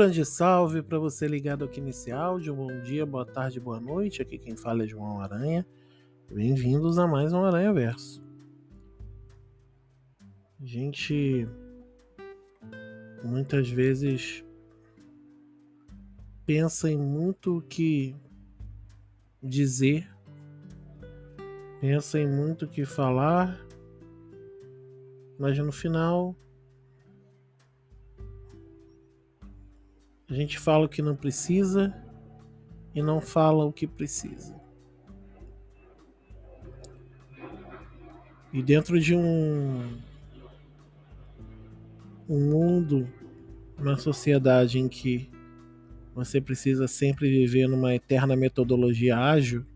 grande salve para você ligado aqui nesse áudio. Bom dia, boa tarde, boa noite. Aqui quem fala é João Aranha. Bem-vindos a mais um Aranha Verso. A gente muitas vezes pensa em muito o que dizer, pensa em muito o que falar, mas no final a gente fala o que não precisa e não fala o que precisa. E dentro de um, um mundo, uma sociedade em que você precisa sempre viver numa eterna metodologia ágil,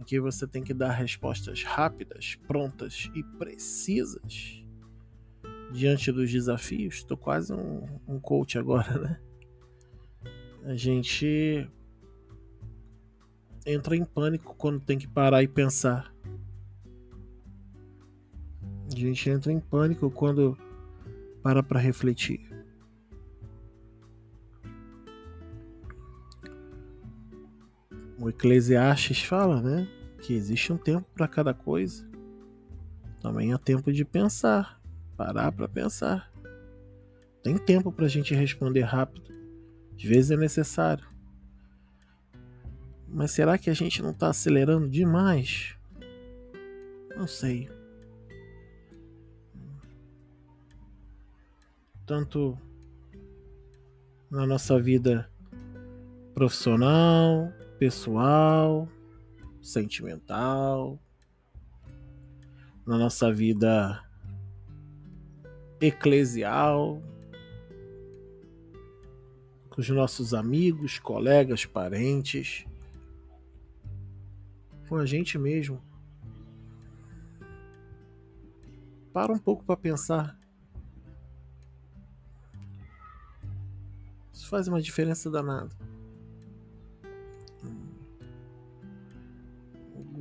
em que você tem que dar respostas rápidas, prontas e precisas diante dos desafios. Estou quase um, um coach agora, né? A gente entra em pânico quando tem que parar e pensar. A gente entra em pânico quando para para refletir. O Eclesiastes fala, né, que existe um tempo para cada coisa. Também há tempo de pensar, parar para pensar. Tem tempo para a gente responder rápido. Às vezes é necessário. Mas será que a gente não está acelerando demais? Não sei. Tanto na nossa vida profissional, pessoal, sentimental, na nossa vida eclesial, com os nossos amigos, colegas, parentes, com a gente mesmo. Para um pouco para pensar. Isso faz uma diferença danada.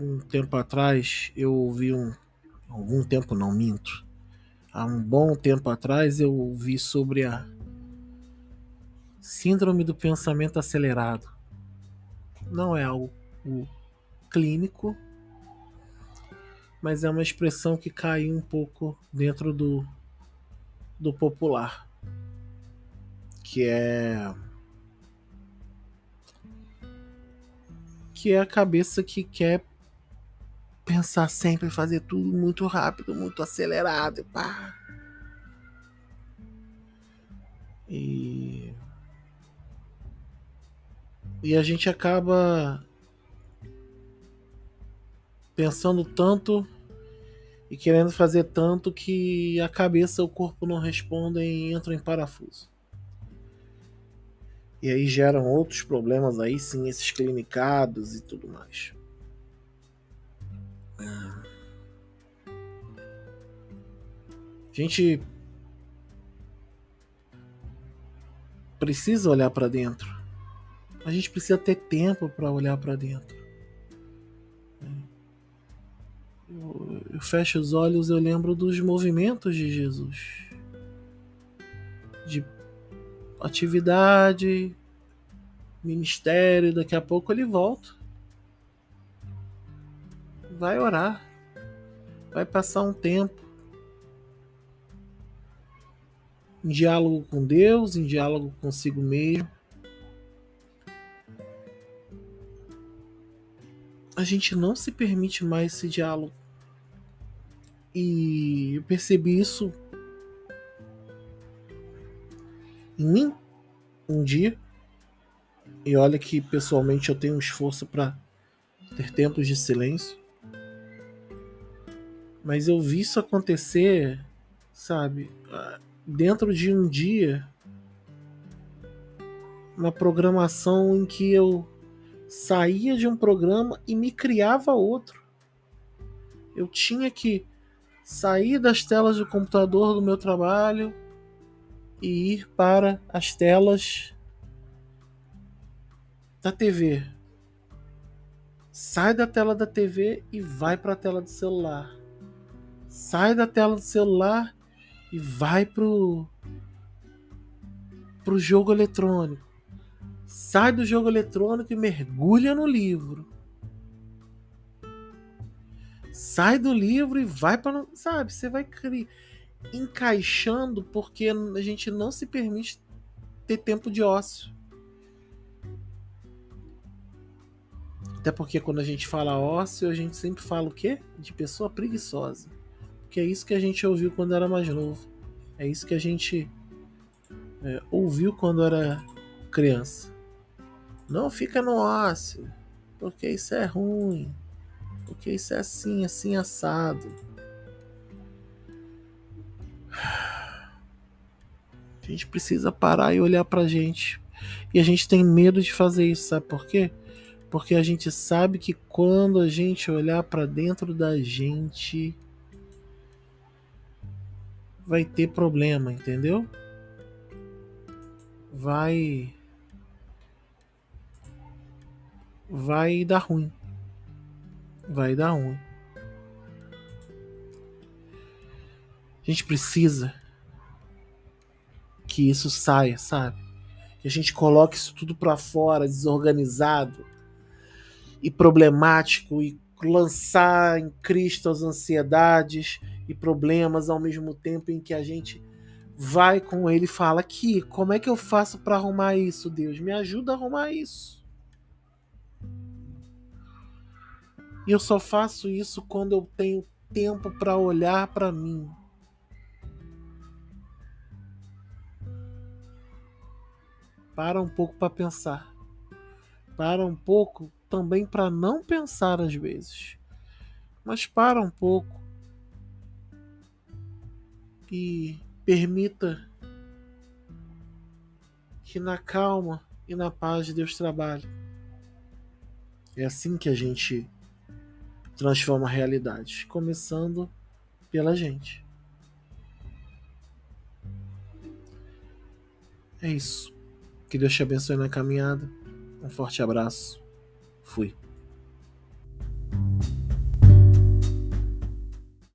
algum tempo atrás eu ouvi um. Algum tempo não minto. Há um bom tempo atrás eu ouvi sobre a Síndrome do pensamento acelerado. Não é algo clínico, mas é uma expressão que caiu um pouco dentro do, do popular, que é que é a cabeça que quer pensar sempre fazer tudo muito rápido, muito acelerado, pá. E e a gente acaba pensando tanto e querendo fazer tanto que a cabeça e o corpo não respondem e entram em parafuso. E aí geram outros problemas aí sim, esses clinicados e tudo mais. A gente precisa olhar para dentro. A gente precisa ter tempo para olhar para dentro. Eu, eu fecho os olhos, eu lembro dos movimentos de Jesus, de atividade, ministério. Daqui a pouco ele volta, vai orar, vai passar um tempo em diálogo com Deus, em diálogo consigo mesmo. A gente não se permite mais esse diálogo. E eu percebi isso em mim um dia. E olha que pessoalmente eu tenho um esforço para ter tempos de silêncio. Mas eu vi isso acontecer, sabe? dentro de um dia uma programação em que eu saía de um programa e me criava outro. Eu tinha que sair das telas do computador do meu trabalho e ir para as telas da TV. Sai da tela da TV e vai para a tela do celular. Sai da tela do celular e vai pro pro jogo eletrônico. Sai do jogo eletrônico e mergulha no livro. Sai do livro e vai para, sabe, você vai encaixando porque a gente não se permite ter tempo de ócio. Até porque quando a gente fala ócio, a gente sempre fala o quê? De pessoa preguiçosa. Porque é isso que a gente ouviu quando era mais novo. É isso que a gente é, ouviu quando era criança. Não fica no ócio, porque isso é ruim. Porque isso é assim, assim assado. A gente precisa parar e olhar pra gente. E a gente tem medo de fazer isso, sabe por quê? Porque a gente sabe que quando a gente olhar para dentro da gente vai ter problema, entendeu? Vai vai dar ruim. Vai dar ruim. A gente precisa que isso saia, sabe? Que a gente coloque isso tudo para fora, desorganizado e problemático e lançar em Cristo as ansiedades e problemas ao mesmo tempo em que a gente vai com ele e fala aqui, como é que eu faço para arrumar isso, Deus? Me ajuda a arrumar isso. E eu só faço isso quando eu tenho tempo para olhar para mim. Para um pouco para pensar. Para um pouco também para não pensar às vezes. Mas para um pouco e permita que na calma e na paz de Deus trabalhe. É assim que a gente transforma a realidade, começando pela gente. É isso. Que Deus te abençoe na caminhada. Um forte abraço. Fui.